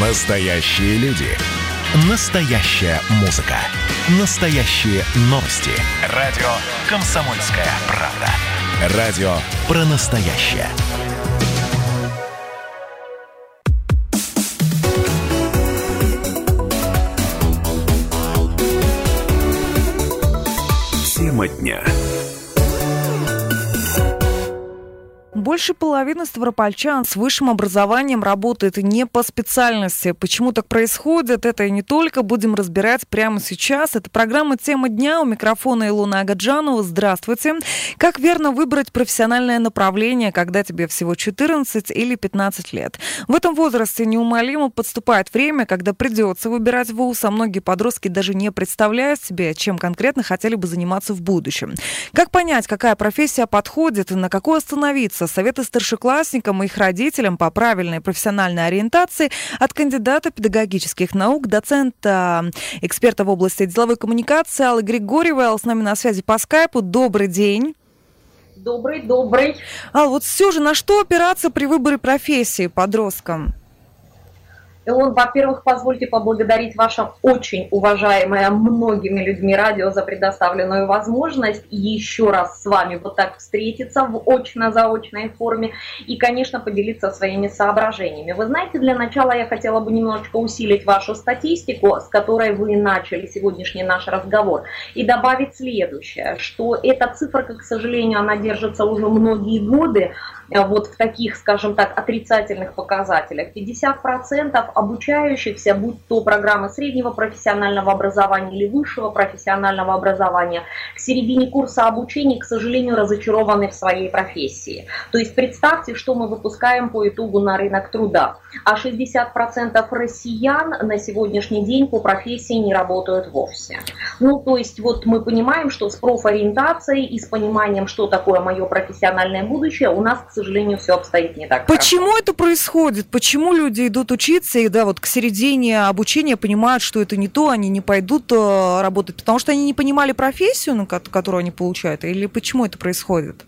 Настоящие люди. Настоящая музыка. Настоящие новости. Радио «Комсомольская правда». Радио про настоящее. Тема дня. Больше половины ставропольчан с высшим образованием работает не по специальности. Почему так происходит, это и не только. Будем разбирать прямо сейчас. Это программа «Тема дня». У микрофона Илона Агаджанова. Здравствуйте. Как верно выбрать профессиональное направление, когда тебе всего 14 или 15 лет? В этом возрасте неумолимо подступает время, когда придется выбирать вуз, а многие подростки даже не представляют себе, чем конкретно хотели бы заниматься в будущем. Как понять, какая профессия подходит и на какой остановиться? Советы старшеклассникам и их родителям по правильной профессиональной ориентации от кандидата педагогических наук, доцента, эксперта в области деловой коммуникации Аллы Григорьевой. С нами на связи по скайпу. Добрый день. Добрый, добрый. Ал, вот все же на что опираться при выборе профессии подросткам? Илон, во-первых, позвольте поблагодарить ваше очень уважаемое многими людьми радио за предоставленную возможность еще раз с вами вот так встретиться в очно-заочной форме и, конечно, поделиться своими соображениями. Вы знаете, для начала я хотела бы немножечко усилить вашу статистику, с которой вы начали сегодняшний наш разговор, и добавить следующее, что эта цифра, к сожалению, она держится уже многие годы, вот в таких, скажем так, отрицательных показателях. 50% обучающихся, будь то программы среднего профессионального образования или высшего профессионального образования, к середине курса обучения, к сожалению, разочарованы в своей профессии. То есть представьте, что мы выпускаем по итогу на рынок труда. А 60% россиян на сегодняшний день по профессии не работают вовсе. Ну, то есть вот мы понимаем, что с профориентацией и с пониманием, что такое мое профессиональное будущее, у нас, к сожалению, все обстоит не так. Почему хорошо. это происходит? Почему люди идут учиться и да, вот к середине обучения понимают, что это не то, они не пойдут э, работать, потому что они не понимали профессию, которую они получают, или почему это происходит?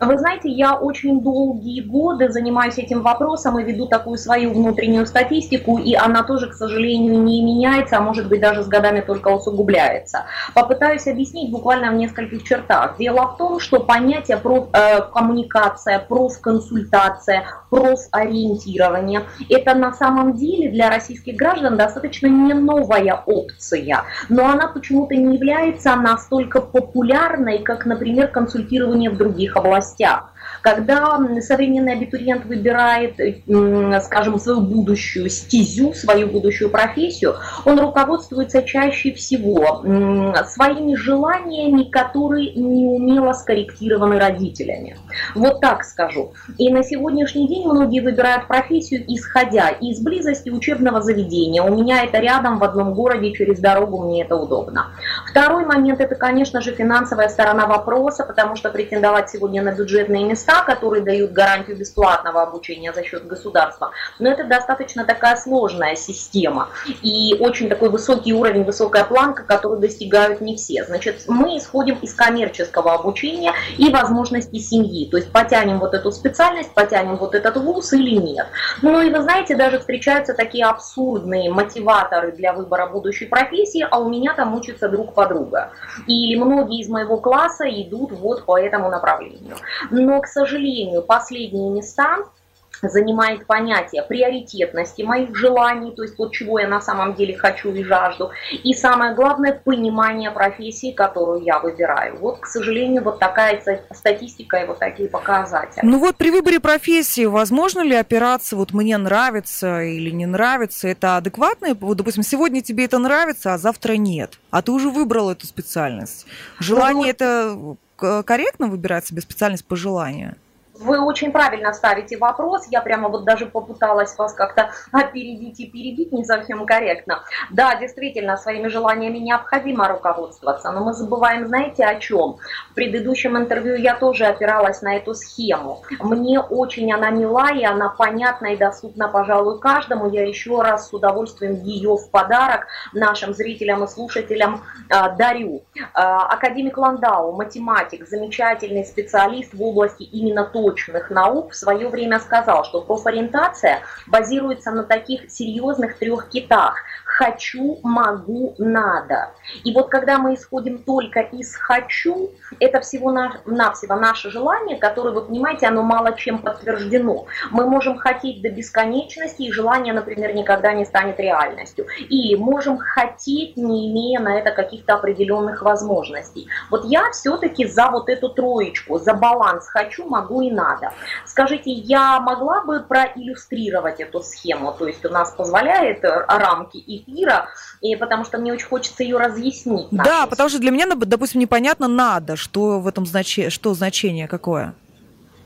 Вы знаете, я очень долгие годы занимаюсь этим вопросом и веду такую свою внутреннюю статистику, и она тоже, к сожалению, не меняется, а может быть даже с годами только усугубляется. Попытаюсь объяснить буквально в нескольких чертах. Дело в том, что понятие профкоммуникация, э, профконсультация, профориентирование – это на самом деле для российских граждан достаточно не новая опция, но она почему-то не является настолько популярной, как, например, консультирование в других областях областях. Когда современный абитуриент выбирает, скажем, свою будущую стезю, свою будущую профессию, он руководствуется чаще всего своими желаниями, которые неумело скорректированы родителями. Вот так скажу. И на сегодняшний день многие выбирают профессию, исходя из близости учебного заведения. У меня это рядом в одном городе, через дорогу мне это удобно. Второй момент – это, конечно же, финансовая сторона вопроса, потому что претендовать сегодня на бюджетные места, которые дают гарантию бесплатного обучения за счет государства, но это достаточно такая сложная система и очень такой высокий уровень, высокая планка, которую достигают не все. Значит, мы исходим из коммерческого обучения и возможностей семьи, то есть потянем вот эту специальность, потянем вот этот вуз или нет. Ну и вы знаете, даже встречаются такие абсурдные мотиваторы для выбора будущей профессии, а у меня там учится друг подруга. Или многие из моего класса идут вот по этому направлению. Но, к сожалению, последние места занимает понятие приоритетности моих желаний, то есть вот чего я на самом деле хочу и жажду, и самое главное, понимание профессии, которую я выбираю. Вот, к сожалению, вот такая статистика и вот такие показатели. Ну вот при выборе профессии возможно ли опираться, вот мне нравится или не нравится, это адекватно? Вот, допустим, сегодня тебе это нравится, а завтра нет, а ты уже выбрал эту специальность. Желание ну, это корректно выбирать себе специальность по желанию? Вы очень правильно ставите вопрос. Я прямо вот даже попыталась вас как-то опередить и перебить не совсем корректно. Да, действительно, своими желаниями необходимо руководствоваться, но мы забываем, знаете, о чем? В предыдущем интервью я тоже опиралась на эту схему. Мне очень она мила, и она понятна и доступна, пожалуй, каждому. Я еще раз с удовольствием ее в подарок нашим зрителям и слушателям э, дарю. Э, академик Ландау, математик, замечательный специалист в области именно той точных наук в свое время сказал, что профориентация базируется на таких серьезных трех китах хочу, могу, надо. И вот когда мы исходим только из хочу, это всего-навсего наше желание, которое, вы понимаете, оно мало чем подтверждено. Мы можем хотеть до бесконечности, и желание, например, никогда не станет реальностью. И можем хотеть, не имея на это каких-то определенных возможностей. Вот я все-таки за вот эту троечку, за баланс хочу, могу и надо. Скажите, я могла бы проиллюстрировать эту схему? То есть у нас позволяет рамки и эфира, и потому что мне очень хочется ее разъяснить. Да, потому что для меня, допустим, непонятно надо, что в этом значение, что значение какое.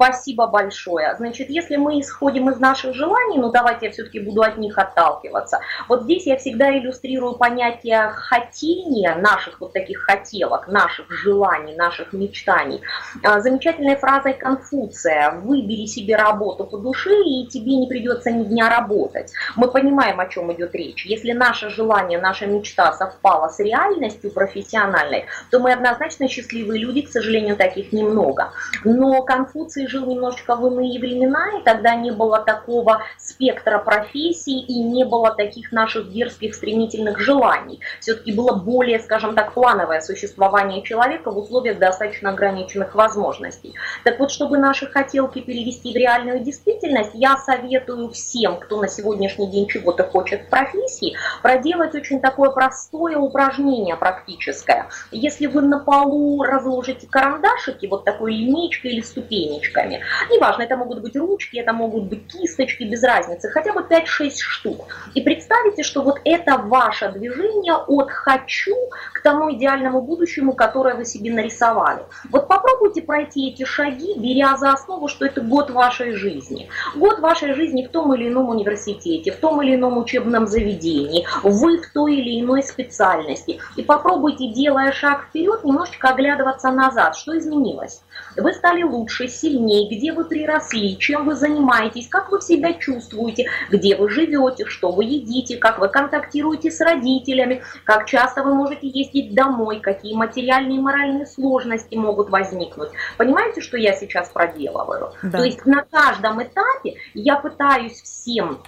Спасибо большое. Значит, если мы исходим из наших желаний, ну давайте я все-таки буду от них отталкиваться. Вот здесь я всегда иллюстрирую понятие хотения, наших вот таких хотелок, наших желаний, наших мечтаний. А, замечательной фразой Конфуция «Выбери себе работу по душе, и тебе не придется ни дня работать». Мы понимаем, о чем идет речь. Если наше желание, наша мечта совпала с реальностью профессиональной, то мы однозначно счастливые люди, к сожалению, таких немного. Но Конфуций жил немножечко в иные времена, и тогда не было такого спектра профессий и не было таких наших дерзких стремительных желаний. Все-таки было более, скажем так, плановое существование человека в условиях достаточно ограниченных возможностей. Так вот, чтобы наши хотелки перевести в реальную действительность, я советую всем, кто на сегодняшний день чего-то хочет в профессии, проделать очень такое простое упражнение практическое. Если вы на полу разложите карандашики, вот такой линейкой или ступенечкой, ручками. Неважно, это могут быть ручки, это могут быть кисточки, без разницы, хотя бы 5-6 штук. И представьте, что вот это ваше движение от «хочу» к тому идеальному будущему, которое вы себе нарисовали. Вот попробуйте пройти эти шаги, беря за основу, что это год вашей жизни. Год вашей жизни в том или ином университете, в том или ином учебном заведении, вы в той или иной специальности. И попробуйте, делая шаг вперед, немножечко оглядываться назад, что изменилось. Вы стали лучше, сильнее, где вы приросли, чем вы занимаетесь, как вы себя чувствуете, где вы живете, что вы едите, как вы контактируете с родителями, как часто вы можете ездить домой, какие материальные и моральные сложности могут возникнуть. Понимаете, что я сейчас проделываю? Да. То есть на каждом этапе я пытаюсь всем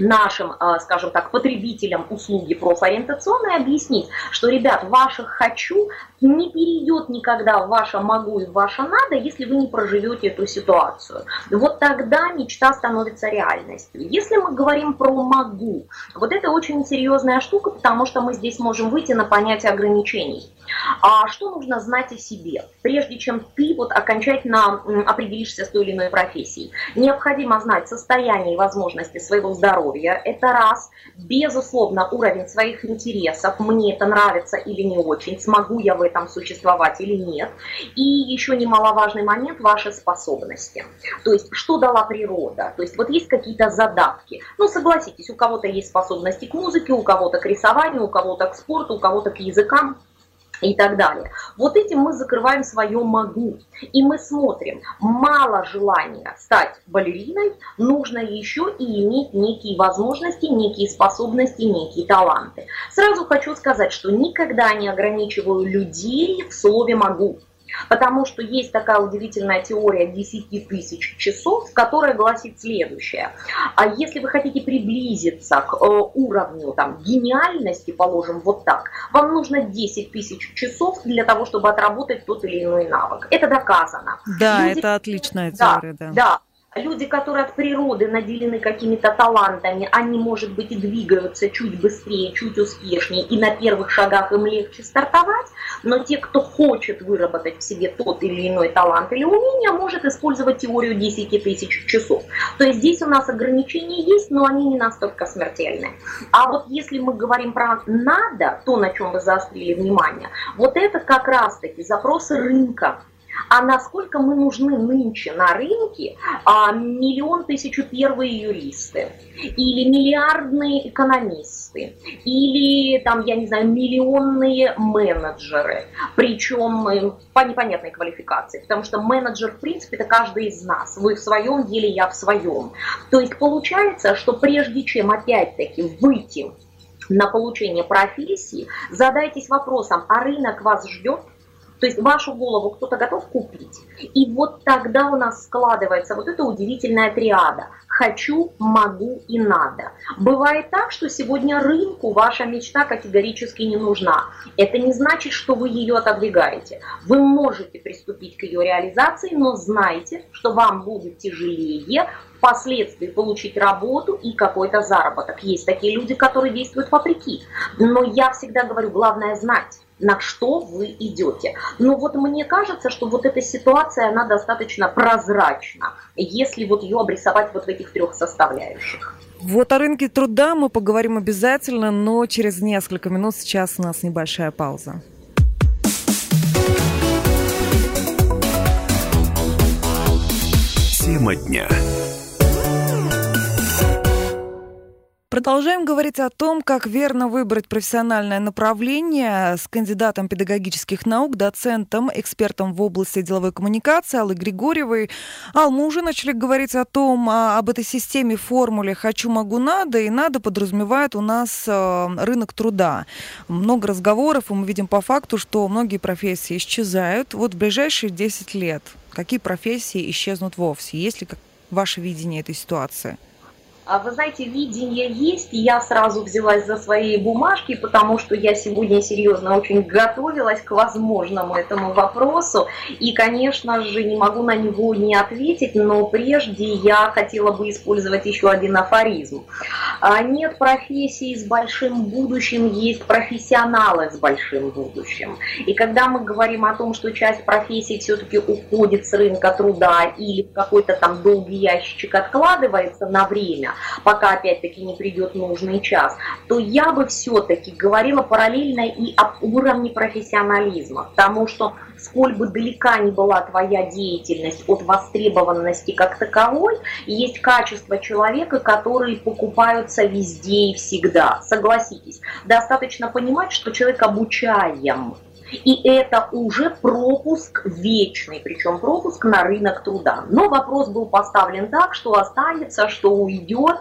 нашим, а, скажем так, потребителям услуги профориентационной объяснить, что, ребят, ваше «хочу» не перейдет никогда в ваше «могу» и в ваше «надо», если вы не проживете эту ситуацию. Вот тогда мечта становится реальностью. Если мы говорим про «могу», вот это очень серьезная штука, потому что мы здесь можем выйти на понятие ограничений. А что нужно знать о себе, прежде чем ты вот окончательно определишься с той или иной профессией? Необходимо знать состояние и возможности своего здоровья. Это раз. Безусловно, уровень своих интересов. Мне это нравится или не очень. Смогу я в этом существовать или нет. И еще немаловажный момент – ваши способности. То есть, что дала природа? То есть, вот есть какие-то задатки. Ну, согласитесь, у кого-то есть способности к музыке, у кого-то к рисованию, у кого-то к спорту, у кого-то к языкам и так далее. Вот этим мы закрываем свое «могу». И мы смотрим, мало желания стать балериной, нужно еще и иметь некие возможности, некие способности, некие таланты. Сразу хочу сказать, что никогда не ограничиваю людей в слове «могу». Потому что есть такая удивительная теория 10 тысяч часов, которая гласит следующее. А если вы хотите приблизиться к э, уровню там, гениальности, положим вот так, вам нужно 10 тысяч часов для того, чтобы отработать тот или иной навык. Это доказано. Да, Люди... это отличная теория. Да, да. да. Люди, которые от природы наделены какими-то талантами, они, может быть, и двигаются чуть быстрее, чуть успешнее, и на первых шагах им легче стартовать, но те, кто хочет выработать в себе тот или иной талант или умение, может использовать теорию 10 тысяч часов. То есть здесь у нас ограничения есть, но они не настолько смертельны. А вот если мы говорим про «надо», то, на чем вы заострили внимание, вот это как раз-таки запросы рынка, а насколько мы нужны нынче на рынке а, миллион тысячу первые юристы, или миллиардные экономисты, или там, я не знаю, миллионные менеджеры, причем э, по непонятной квалификации, потому что менеджер, в принципе, это каждый из нас. Вы в своем деле, я в своем. То есть получается, что прежде чем опять-таки выйти на получение профессии, задайтесь вопросом, а рынок вас ждет? То есть вашу голову кто-то готов купить. И вот тогда у нас складывается вот эта удивительная триада. Хочу, могу и надо. Бывает так, что сегодня рынку ваша мечта категорически не нужна. Это не значит, что вы ее отодвигаете. Вы можете приступить к ее реализации, но знайте, что вам будет тяжелее впоследствии получить работу и какой-то заработок. Есть такие люди, которые действуют вопреки. Но я всегда говорю, главное знать на что вы идете. Но вот мне кажется, что вот эта ситуация, она достаточно прозрачна, если вот ее обрисовать вот в этих трех составляющих. Вот о рынке труда мы поговорим обязательно, но через несколько минут сейчас у нас небольшая пауза. Тема дня. Продолжаем говорить о том, как верно выбрать профессиональное направление с кандидатом педагогических наук, доцентом, экспертом в области деловой коммуникации Аллой Григорьевой. Ал, мы уже начали говорить о том, а, об этой системе, формуле «хочу, могу, надо», и «надо» подразумевает у нас э, рынок труда. Много разговоров, и мы видим по факту, что многие профессии исчезают. Вот в ближайшие 10 лет какие профессии исчезнут вовсе? Есть ли ваше видение этой ситуации? А вы знаете, видение есть, и я сразу взялась за свои бумажки, потому что я сегодня серьезно очень готовилась к возможному этому вопросу, и, конечно же, не могу на него не ответить, но прежде я хотела бы использовать еще один афоризм. А, нет профессии с большим будущим, есть профессионалы с большим будущим. И когда мы говорим о том, что часть профессий все-таки уходит с рынка труда или какой-то там долгий ящичек откладывается на время, пока опять-таки не придет нужный час, то я бы все-таки говорила параллельно и об уровне профессионализма, потому что сколь бы далека ни была твоя деятельность от востребованности как таковой, есть качество человека, которые покупаются везде и всегда. Согласитесь, достаточно понимать, что человек обучаем и это уже пропуск вечный, причем пропуск на рынок труда. Но вопрос был поставлен так, что останется, что уйдет.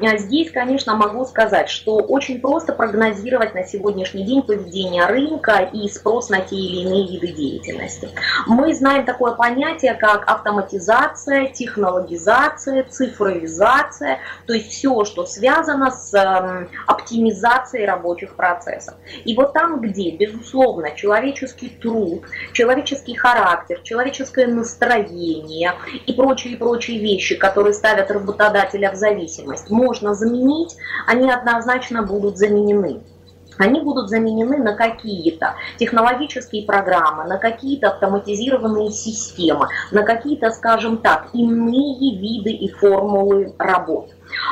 А здесь, конечно, могу сказать, что очень просто прогнозировать на сегодняшний день поведение рынка и спрос на те или иные виды деятельности. Мы знаем такое понятие, как автоматизация, технологизация, цифровизация, то есть все, что связано с эм, оптимизацией рабочих процессов. И вот там, где, безусловно, человек человеческий труд, человеческий характер, человеческое настроение и прочие прочие вещи, которые ставят работодателя в зависимость, можно заменить, они однозначно будут заменены они будут заменены на какие-то технологические программы, на какие-то автоматизированные системы, на какие-то, скажем так, иные виды и формулы работ.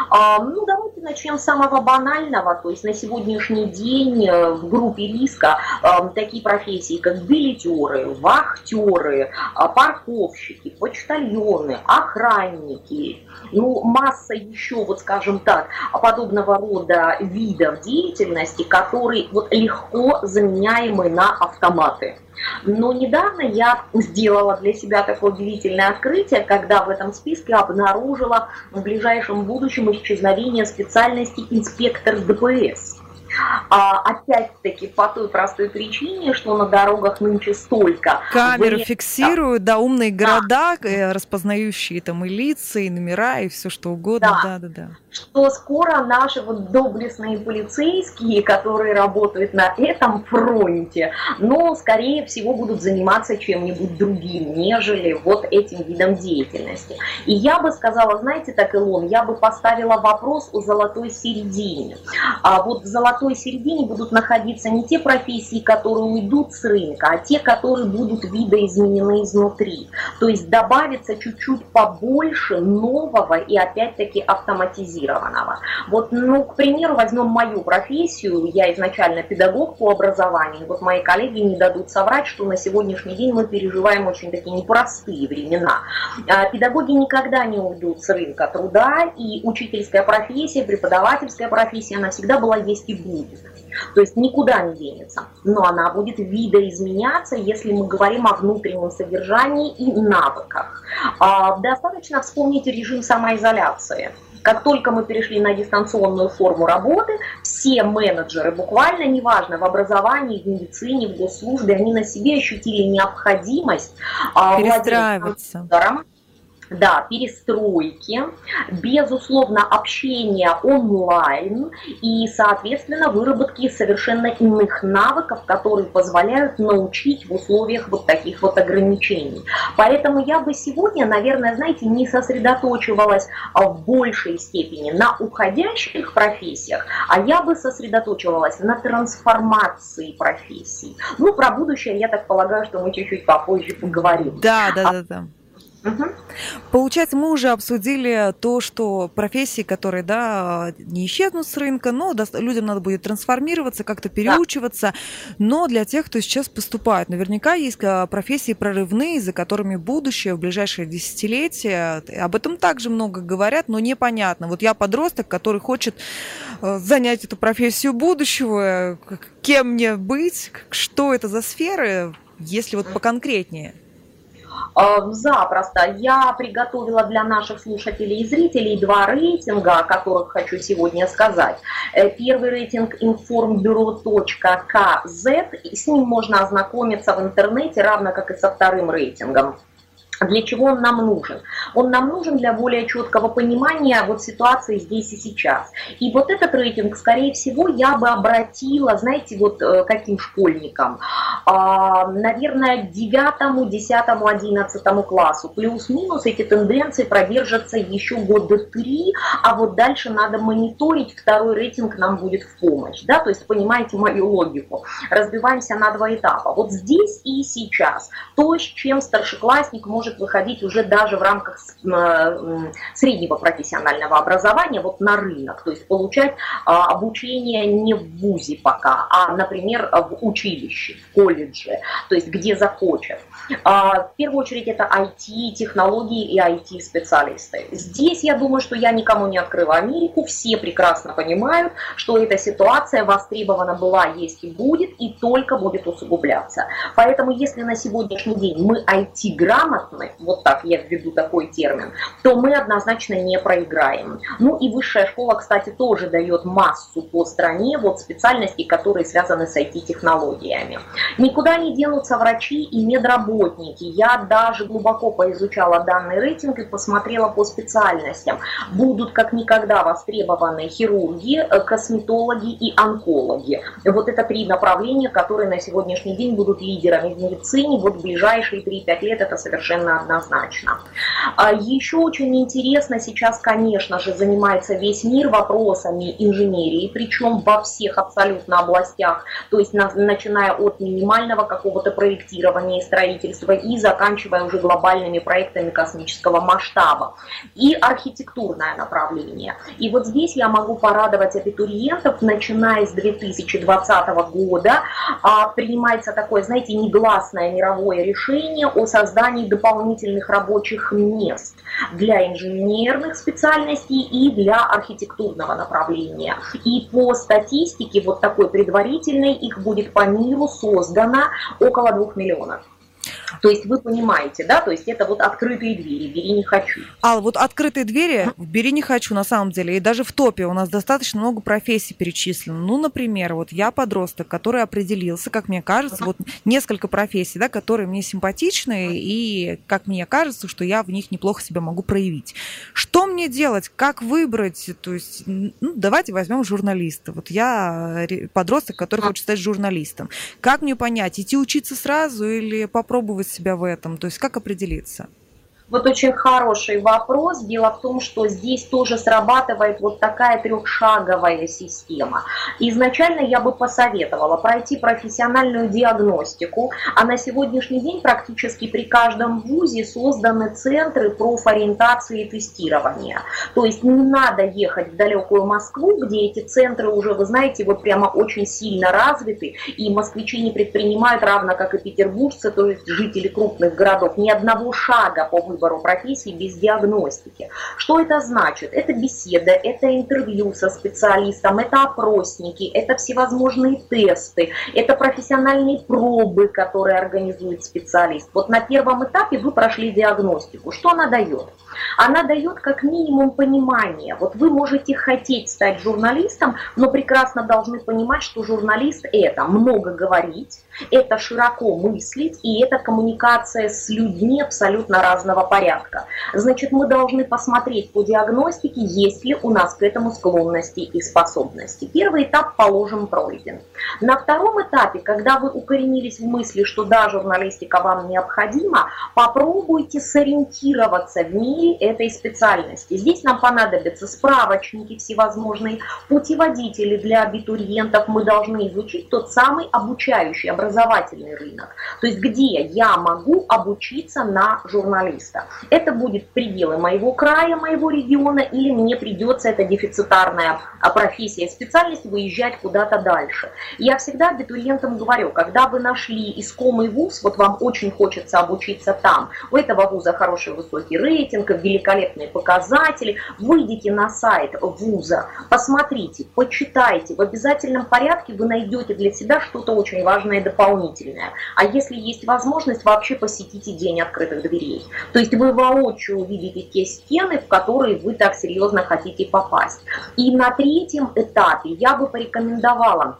А, ну, давайте начнем с самого банального. То есть на сегодняшний день э, в группе риска а, такие профессии, как билетеры, вахтеры, а, парковщики, почтальоны, охранники, ну, масса еще, вот скажем так, подобного рода видов деятельности, которые вот легко заменяемы на автоматы. Но недавно я сделала для себя такое удивительное открытие, когда в этом списке обнаружила в ближайшем будущем исчезновение специальности инспектор ДПС. А, опять-таки по той простой причине, что на дорогах нынче столько. Камеры вы... фиксируют, да, умные города, да. Э, распознающие там и лица, и номера, и все что угодно. Да, да, да. да. Что скоро наши вот доблестные полицейские, которые работают на этом фронте, но, скорее всего, будут заниматься чем-нибудь другим, нежели вот этим видом деятельности. И я бы сказала, знаете, так, Илон, я бы поставила вопрос о золотой середине. А вот в золотой золотой середине будут находиться не те профессии, которые уйдут с рынка, а те, которые будут видоизменены изнутри. То есть добавится чуть-чуть побольше нового и опять-таки автоматизированного. Вот, ну, к примеру, возьмем мою профессию, я изначально педагог по образованию, вот мои коллеги не дадут соврать, что на сегодняшний день мы переживаем очень такие непростые времена. А, педагоги никогда не уйдут с рынка труда, и учительская профессия, преподавательская профессия, она всегда была, есть и будет будет. То есть никуда не денется. Но она будет видоизменяться, если мы говорим о внутреннем содержании и навыках. А, достаточно вспомнить режим самоизоляции. Как только мы перешли на дистанционную форму работы, все менеджеры, буквально неважно, в образовании, в медицине, в госслужбе, они на себе ощутили необходимость а, перестраиваться да, перестройки, безусловно, общение онлайн и, соответственно, выработки совершенно иных навыков, которые позволяют научить в условиях вот таких вот ограничений. Поэтому я бы сегодня, наверное, знаете, не сосредоточивалась в большей степени на уходящих профессиях, а я бы сосредоточивалась на трансформации профессий. Ну, про будущее, я так полагаю, что мы чуть-чуть попозже поговорим. Да, да, да, да. Угу. Получается, мы уже обсудили то, что профессии, которые, да, не исчезнут с рынка, но людям надо будет трансформироваться, как-то переучиваться. Да. Но для тех, кто сейчас поступает, наверняка есть а, профессии прорывные, за которыми будущее в ближайшие десятилетия. Об этом также много говорят, но непонятно. Вот я подросток, который хочет э, занять эту профессию будущего, кем мне быть, что это за сферы, если вот поконкретнее. Э, запросто. Я приготовила для наших слушателей и зрителей два рейтинга, о которых хочу сегодня сказать. Э, первый рейтинг informbureau.kz, с ним можно ознакомиться в интернете, равно как и со вторым рейтингом. Для чего он нам нужен? Он нам нужен для более четкого понимания вот ситуации здесь и сейчас. И вот этот рейтинг, скорее всего, я бы обратила, знаете, вот э, каким школьникам? А, наверное, к 9, 10, 11 классу. Плюс-минус эти тенденции продержатся еще года три, а вот дальше надо мониторить, второй рейтинг нам будет в помощь. Да? То есть понимаете мою логику. Разбиваемся на два этапа. Вот здесь и сейчас. То, с чем старшеклассник может может выходить уже даже в рамках среднего профессионального образования вот на рынок, то есть получать а, обучение не в ВУЗе пока, а, например, в училище, в колледже, то есть где захочет. А, в первую очередь это IT, технологии и IT-специалисты. Здесь я думаю, что я никому не открыла Америку, все прекрасно понимают, что эта ситуация востребована была, есть и будет, и только будет усугубляться. Поэтому если на сегодняшний день мы IT-грамотны, стороны, вот так я введу такой термин, то мы однозначно не проиграем. Ну и высшая школа, кстати, тоже дает массу по стране вот специальностей, которые связаны с IT-технологиями. Никуда не денутся врачи и медработники. Я даже глубоко поизучала данный рейтинг и посмотрела по специальностям. Будут как никогда востребованы хирурги, э, косметологи и онкологи. Вот это три направления, которые на сегодняшний день будут лидерами в медицине. Вот в ближайшие 3-5 лет это совершенно совершенно однозначно. А еще очень интересно сейчас, конечно же, занимается весь мир вопросами инженерии, причем во всех абсолютно областях, то есть начиная от минимального какого-то проектирования и строительства и заканчивая уже глобальными проектами космического масштаба. И архитектурное направление. И вот здесь я могу порадовать абитуриентов, начиная с 2020 года а, принимается такое, знаете, негласное мировое решение о создании дополнительных дополнительных рабочих мест для инженерных специальностей и для архитектурного направления. И по статистике, вот такой предварительной, их будет по миру создано около двух миллионов. То есть вы понимаете, да, то есть это вот открытые двери, бери не хочу. А вот открытые двери, бери не хочу на самом деле, и даже в топе у нас достаточно много профессий перечислено. Ну, например, вот я подросток, который определился, как мне кажется, вот несколько профессий, да, которые мне симпатичны, и как мне кажется, что я в них неплохо себя могу проявить. Что мне делать, как выбрать, то есть, ну, давайте возьмем журналиста. Вот я подросток, который хочет стать журналистом. Как мне понять, идти учиться сразу или попробовать себя в этом? То есть как определиться? Вот очень хороший вопрос. Дело в том, что здесь тоже срабатывает вот такая трехшаговая система. Изначально я бы посоветовала пройти профессиональную диагностику, а на сегодняшний день практически при каждом вузе созданы центры профориентации и тестирования. То есть не надо ехать в далекую Москву, где эти центры уже, вы знаете, вот прямо очень сильно развиты, и москвичи не предпринимают, равно как и петербуржцы, то есть жители крупных городов, ни одного шага по выбору профессии без диагностики. Что это значит? Это беседа, это интервью со специалистом, это опросники, это всевозможные тесты, это профессиональные пробы, которые организует специалист. Вот на первом этапе вы прошли диагностику. Что она дает? она дает как минимум понимание. Вот вы можете хотеть стать журналистом, но прекрасно должны понимать, что журналист это много говорить, это широко мыслить, и это коммуникация с людьми абсолютно разного порядка. Значит, мы должны посмотреть по диагностике, есть ли у нас к этому склонности и способности. Первый этап, положим, пройден. На втором этапе, когда вы укоренились в мысли, что да, журналистика вам необходима, попробуйте сориентироваться в мире этой специальности. Здесь нам понадобятся справочники всевозможные, путеводители для абитуриентов. Мы должны изучить тот самый обучающий, образовательный рынок. То есть где я могу обучиться на журналиста. Это будет пределы моего края, моего региона, или мне придется, это дефицитарная профессия, специальность, выезжать куда-то дальше. Я всегда абитуриентам говорю, когда вы нашли искомый вуз, вот вам очень хочется обучиться там, у этого вуза хороший высокий рейтинг, великолепные показатели, выйдите на сайт вуза, посмотрите, почитайте, в обязательном порядке вы найдете для себя что-то очень важное и дополнительное. А если есть возможность, вообще посетите день открытых дверей. То есть вы воочию увидите те стены, в которые вы так серьезно хотите попасть. И на третьем этапе я бы порекомендовала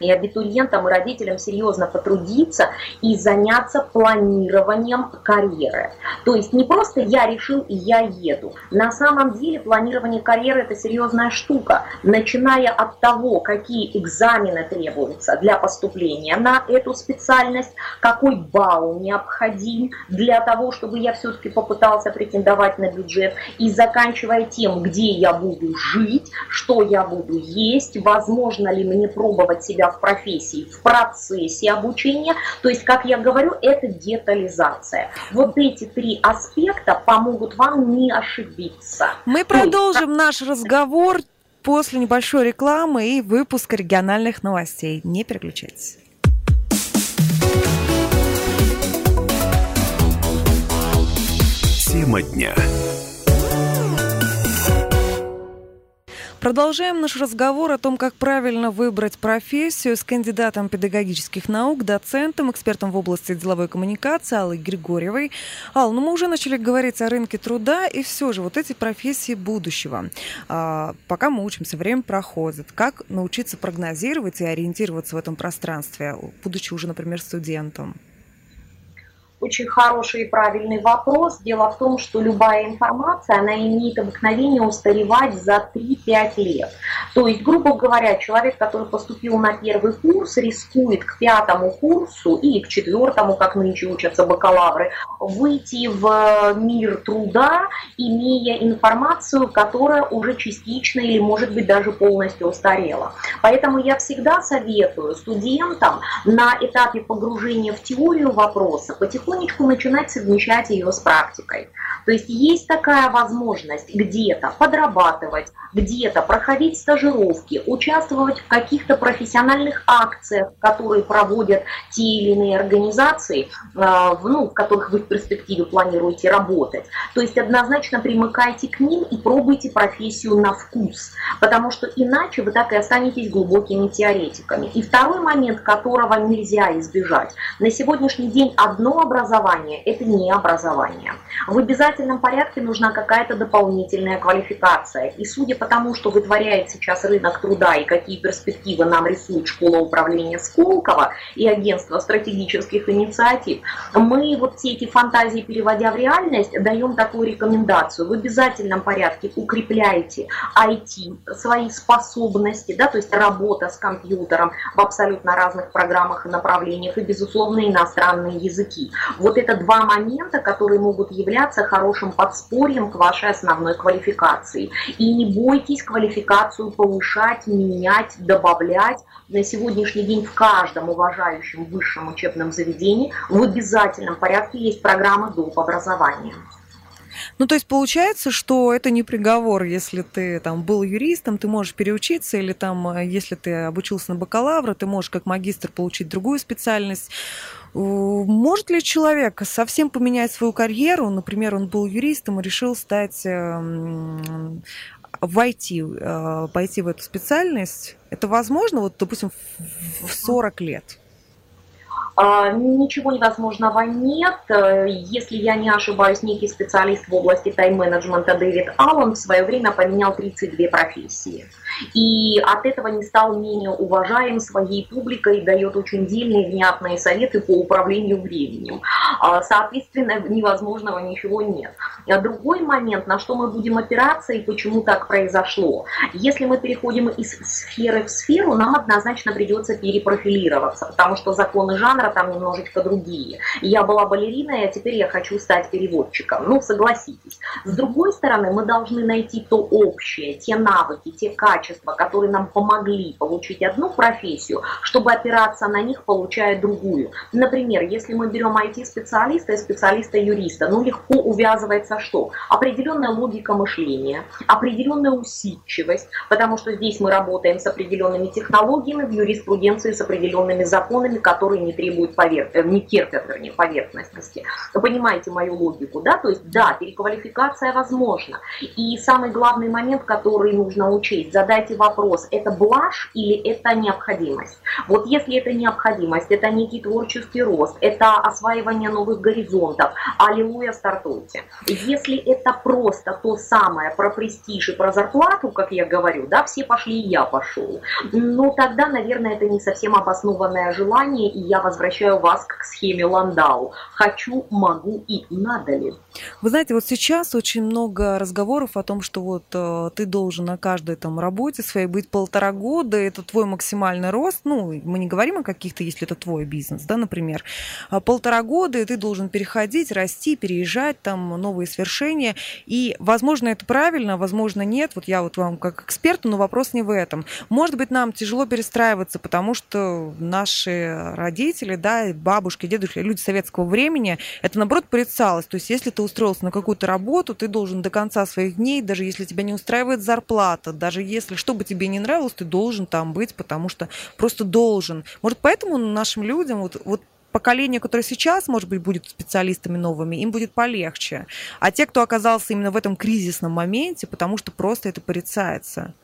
и абитуриентам и родителям серьезно потрудиться и заняться планированием карьеры. То есть не просто я решил и я еду. На самом деле планирование карьеры это серьезная штука, начиная от того, какие экзамены требуются для поступления на эту специальность, какой балл необходим для того, чтобы я все-таки попытался претендовать на бюджет, и заканчивая тем, где я буду жить, что я буду есть, возможно ли мне пробовать себя в профессии, в процессе обучения. То есть, как я говорю, это детализация. Вот эти три аспекта помогут вам не ошибиться. Мы продолжим есть, наш разговор после небольшой рекламы и выпуска региональных новостей. Не переключайтесь. Тема дня. Продолжаем наш разговор о том, как правильно выбрать профессию с кандидатом педагогических наук, доцентом, экспертом в области деловой коммуникации Аллой Григорьевой. Ал, ну мы уже начали говорить о рынке труда, и все же вот эти профессии будущего. А, пока мы учимся, время проходит. Как научиться прогнозировать и ориентироваться в этом пространстве, будучи уже, например, студентом? Очень хороший и правильный вопрос. Дело в том, что любая информация, она имеет обыкновение устаревать за 3-5 лет. То есть, грубо говоря, человек, который поступил на первый курс, рискует к пятому курсу или к четвертому, как нынче учатся бакалавры, выйти в мир труда, имея информацию, которая уже частично или, может быть, даже полностью устарела. Поэтому я всегда советую студентам на этапе погружения в теорию вопроса потихоньку потихонечку начинать совмещать ее с практикой. То есть есть такая возможность где-то подрабатывать, где-то проходить стажировки, участвовать в каких-то профессиональных акциях, которые проводят те или иные организации, э, ну, в которых вы в перспективе планируете работать. То есть однозначно примыкайте к ним и пробуйте профессию на вкус, потому что иначе вы так и останетесь глубокими теоретиками. И второй момент, которого нельзя избежать. На сегодняшний день одно образование – это не образование. В обязательном порядке нужна какая-то дополнительная квалификация. И судя по тому, что вытворяет сейчас рынок труда и какие перспективы нам рисует школа управления Сколково и агентство стратегических инициатив, мы вот все эти фантазии, переводя в реальность, даем такую рекомендацию. В обязательном порядке укрепляйте IT, свои способности, да, то есть работа с компьютером в абсолютно разных программах и направлениях, и, безусловно, иностранные языки. Вот это два момента, которые могут являться хорошим подспорьем к вашей основной квалификации. И не бойтесь квалификацию повышать, менять, добавлять. На сегодняшний день в каждом уважающем высшем учебном заведении в обязательном порядке есть программа доп. образования. Ну, то есть получается, что это не приговор, если ты там был юристом, ты можешь переучиться, или там, э, если ты обучился на бакалавра, ты можешь как магистр получить другую специальность. Может ли человек совсем поменять свою карьеру? Например, он был юристом и решил стать эм, войти, э, пойти в эту специальность. Это возможно, вот, допустим, в 40 лет? А, ничего невозможного нет. Если я не ошибаюсь, некий специалист в области тайм-менеджмента Дэвид Аллен в свое время поменял 32 профессии. И от этого не стал менее уважаем своей публикой, дает очень дельные, внятные советы по управлению временем. А, соответственно, невозможного ничего нет. А другой момент, на что мы будем опираться и почему так произошло. Если мы переходим из сферы в сферу, нам однозначно придется перепрофилироваться, потому что законы жанра там немножечко другие. Я была балериной, а теперь я хочу стать переводчиком. Ну, согласитесь. С другой стороны, мы должны найти то общее, те навыки, те качества, которые нам помогли получить одну профессию, чтобы опираться на них, получая другую. Например, если мы берем IT-специалиста и специалиста-юриста, ну, легко увязывается что? Определенная логика мышления, определенная усидчивость, потому что здесь мы работаем с определенными технологиями, в юриспруденции с определенными законами, которые не требуют повер... Э, не терпят, вернее, поверхностности. Вы понимаете мою логику, да? То есть, да, переквалификация возможна. И самый главный момент, который нужно учесть, задайте вопрос, это блажь или это необходимость? Вот если это необходимость, это некий творческий рост, это осваивание новых горизонтов, аллилуйя, стартуйте. Если это просто то самое про престиж и про зарплату, как я говорю, да, все пошли, и я пошел, ну тогда, наверное, это не совсем обоснованное желание, и я возвращаю вас к схеме Ландау. Хочу, могу и надо ли. Вы знаете, вот сейчас очень много разговоров о том, что вот э, ты должен на каждой там работе своей быть полтора года, это твой максимальный рост, ну, мы не говорим о каких-то, если это твой бизнес, да, например, а полтора года, и ты должен переходить, расти, переезжать, там, новые свершения, и, возможно, это правильно, возможно, нет, вот я вот вам как эксперту, но вопрос не в этом. Может быть, нам тяжело перестраиваться, потому что наши родители, да, бабушки, дедушки, люди советского времени, это, наоборот, порицалось, то есть если ты устроился на какую-то работу, ты должен до конца своих дней, даже если тебя не устраивает зарплата, даже если что бы тебе не нравилось, ты должен там быть, потому что просто должен. Может, поэтому нашим людям вот, вот поколению, которое сейчас, может быть, будет специалистами новыми, им будет полегче. А те, кто оказался именно в этом кризисном моменте, потому что просто это порицается.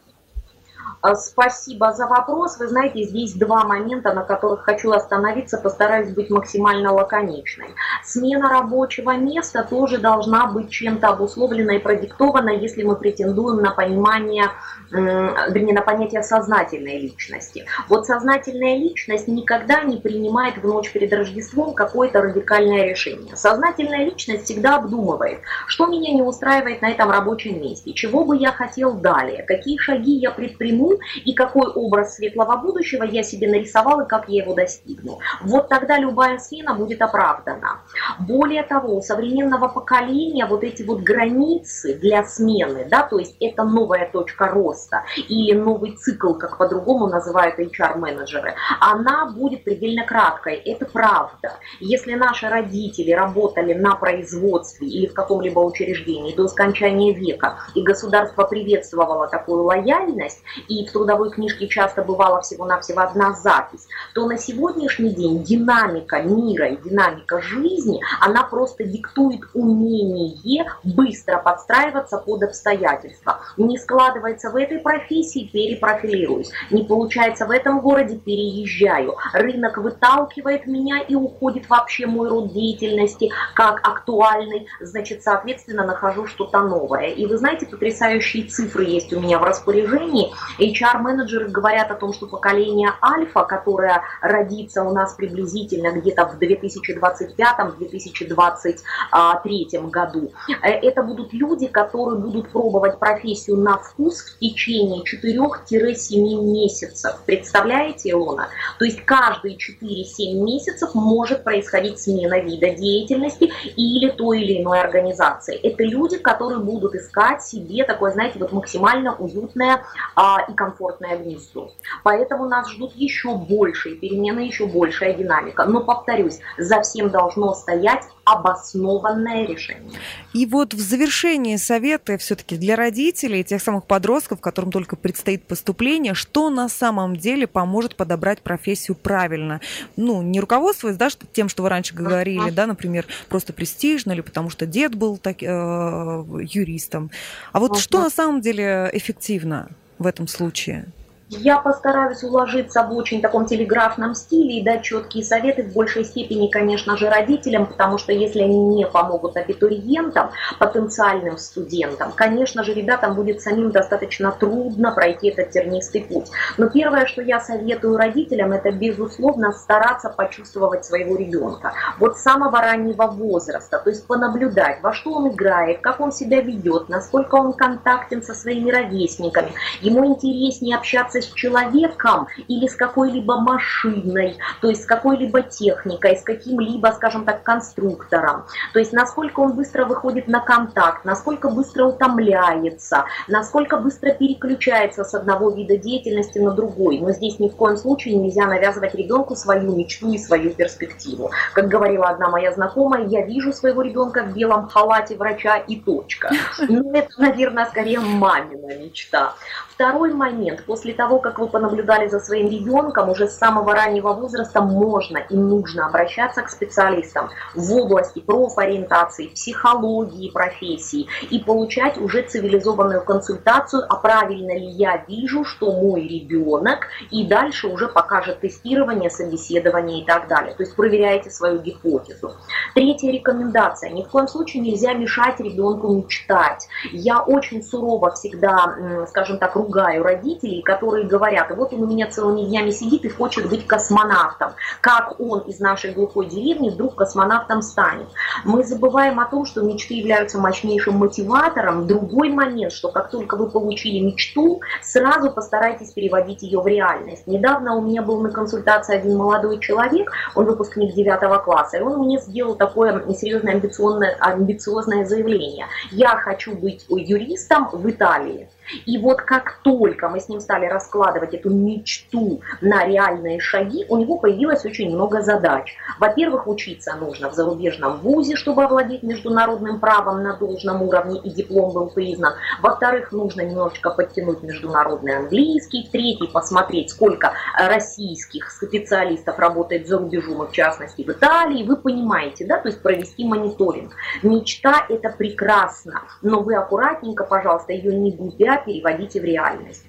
А, спасибо за вопрос. Вы знаете, здесь два момента, на которых хочу остановиться, постараюсь быть максимально лаконичной. Смена рабочего места тоже должна быть чем-то обусловлена и продиктована, если мы претендуем на понимание, вернее, на понятие сознательной личности. Вот сознательная личность никогда не принимает в ночь перед Рождеством какое-то радикальное решение. Сознательная личность всегда обдумывает, что меня не устраивает на этом рабочем месте, чего бы я хотел далее, какие шаги я предприму и какой образ светлого будущего я себе нарисовал и как я его достигну. Вот тогда любая смена будет оправдана. Более того, у современного поколения вот эти вот границы для смены, да, то есть это новая точка роста или новый цикл, как по-другому называют HR-менеджеры, она будет предельно краткой. Это правда. Если наши родители работали на производстве или в каком-либо учреждении до скончания века, и государство приветствовало такую лояльность, и в трудовой книжке часто бывала всего-навсего одна запись, то на сегодняшний день динамика мира и динамика жизни, она просто диктует умение быстро подстраиваться под обстоятельства. Не складывается в этой профессии, перепрофилируюсь. Не получается в этом городе, переезжаю. Рынок выталкивает меня и уходит вообще мой род деятельности как актуальный, значит, соответственно, нахожу что-то новое. И вы знаете, потрясающие цифры есть у меня в распоряжении. HR-менеджеры говорят о том, что поколение альфа, которое родится у нас приблизительно где-то в 2025-2023 году, э, это будут люди, которые будут пробовать профессию на вкус в течение 4-7 месяцев. Представляете, Илона? То есть каждые 4-7 месяцев может происходить смена вида деятельности или той или иной организации. Это люди, которые будут искать себе такое, знаете, вот максимально уютное а, и комфортное гнездо. Поэтому нас ждут еще большие перемены, еще большая динамика. Но, повторюсь, за всем должно стоять обоснованное решение. И вот в завершении совета все-таки для родителей, тех самых подростков, которым только предстоит поступление, что на самом деле поможет подобрать профессию правильно? Ну, не руководствуясь да, тем, что вы раньше говорили, да, например, просто престижно или потому что дед был так, э, юристом. А вот что на самом деле эффективно? В этом случае? Я постараюсь уложиться в очень таком телеграфном стиле и дать четкие советы в большей степени, конечно же, родителям, потому что если они не помогут абитуриентам, потенциальным студентам, конечно же, ребятам будет самим достаточно трудно пройти этот тернистый путь. Но первое, что я советую родителям, это, безусловно, стараться почувствовать своего ребенка. Вот с самого раннего возраста, то есть понаблюдать, во что он играет, как он себя ведет, насколько он контактен со своими ровесниками. Ему интереснее общаться с человеком или с какой-либо машиной, то есть с какой-либо техникой, с каким-либо, скажем так, конструктором. То есть насколько он быстро выходит на контакт, насколько быстро утомляется, насколько быстро переключается с одного вида деятельности на другой. Но здесь ни в коем случае нельзя навязывать ребенку свою мечту и свою перспективу. Как говорила одна моя знакомая, я вижу своего ребенка в белом халате врача и точка. Ну, это, наверное, скорее мамина мечта. Второй момент. После того, как вы понаблюдали за своим ребенком, уже с самого раннего возраста можно и нужно обращаться к специалистам в области профориентации, психологии профессии и получать уже цивилизованную консультацию, а правильно ли я вижу, что мой ребенок, и дальше уже покажет тестирование, собеседование и так далее. То есть проверяете свою гипотезу. Третья рекомендация. Ни в коем случае нельзя мешать ребенку мечтать. Я очень сурово всегда, скажем так, ругаю родителей, которые говорят, вот он у меня целыми днями сидит и хочет быть космонавтом. Как он из нашей глухой деревни вдруг космонавтом станет? Мы забываем о том, что мечты являются мощнейшим мотиватором. Другой момент, что как только вы получили мечту, сразу постарайтесь переводить ее в реальность. Недавно у меня был на консультации один молодой человек, он выпускник 9 класса, и он мне сделал такое серьезное амбициозное, амбициозное заявление. Я хочу быть юристом в Италии. И вот как только мы с ним стали раскладывать эту мечту на реальные шаги, у него появилось очень много задач. Во-первых, учиться нужно в зарубежном вузе, чтобы овладеть международным правом на должном уровне и диплом был признан. Во-вторых, нужно немножечко подтянуть международный английский. В-третьих, посмотреть, сколько российских специалистов работает за рубежом, в частности в Италии. Вы понимаете, да, то есть провести мониторинг. Мечта это прекрасно, но вы аккуратненько, пожалуйста, ее не губя, переводите в реальность.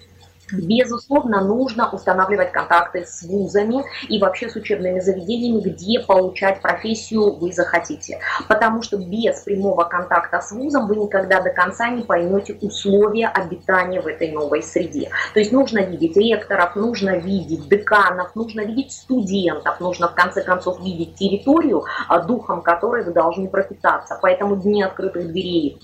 Безусловно, нужно устанавливать контакты с вузами и вообще с учебными заведениями, где получать профессию вы захотите. Потому что без прямого контакта с вузом вы никогда до конца не поймете условия обитания в этой новой среде. То есть нужно видеть ректоров, нужно видеть деканов, нужно видеть студентов, нужно в конце концов видеть территорию, а, духом которой вы должны пропитаться. Поэтому дни открытых дверей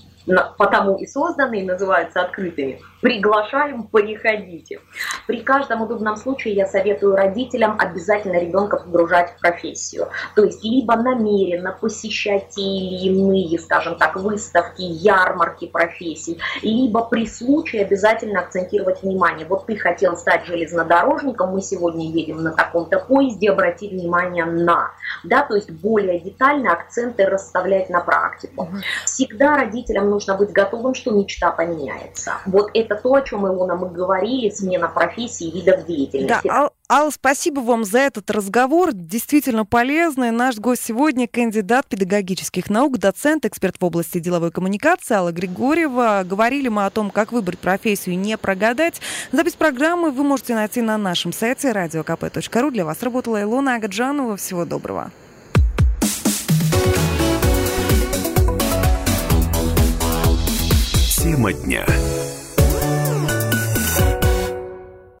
потому и созданы, и называются открытыми. Приглашаем, приходите. При каждом удобном случае я советую родителям обязательно ребенка погружать в профессию. То есть либо намеренно посещать те или иные, скажем так, выставки, ярмарки профессий, либо при случае обязательно акцентировать внимание. Вот ты хотел стать железнодорожником, мы сегодня едем на таком-то поезде, обрати внимание на. Да, то есть более детально акценты расставлять на практику. Всегда родителям нужно быть готовым, что мечта поменяется. Вот это то, о чем, Илона, мы говорили, смена профессии, видов деятельности. Да, Алла, спасибо вам за этот разговор, действительно полезный. Наш гость сегодня кандидат педагогических наук, доцент, эксперт в области деловой коммуникации Алла Григорьева. Говорили мы о том, как выбрать профессию и не прогадать. Запись программы вы можете найти на нашем сайте radiokp.ru. Для вас работала Илона Агаджанова. Всего доброго. Тема дня.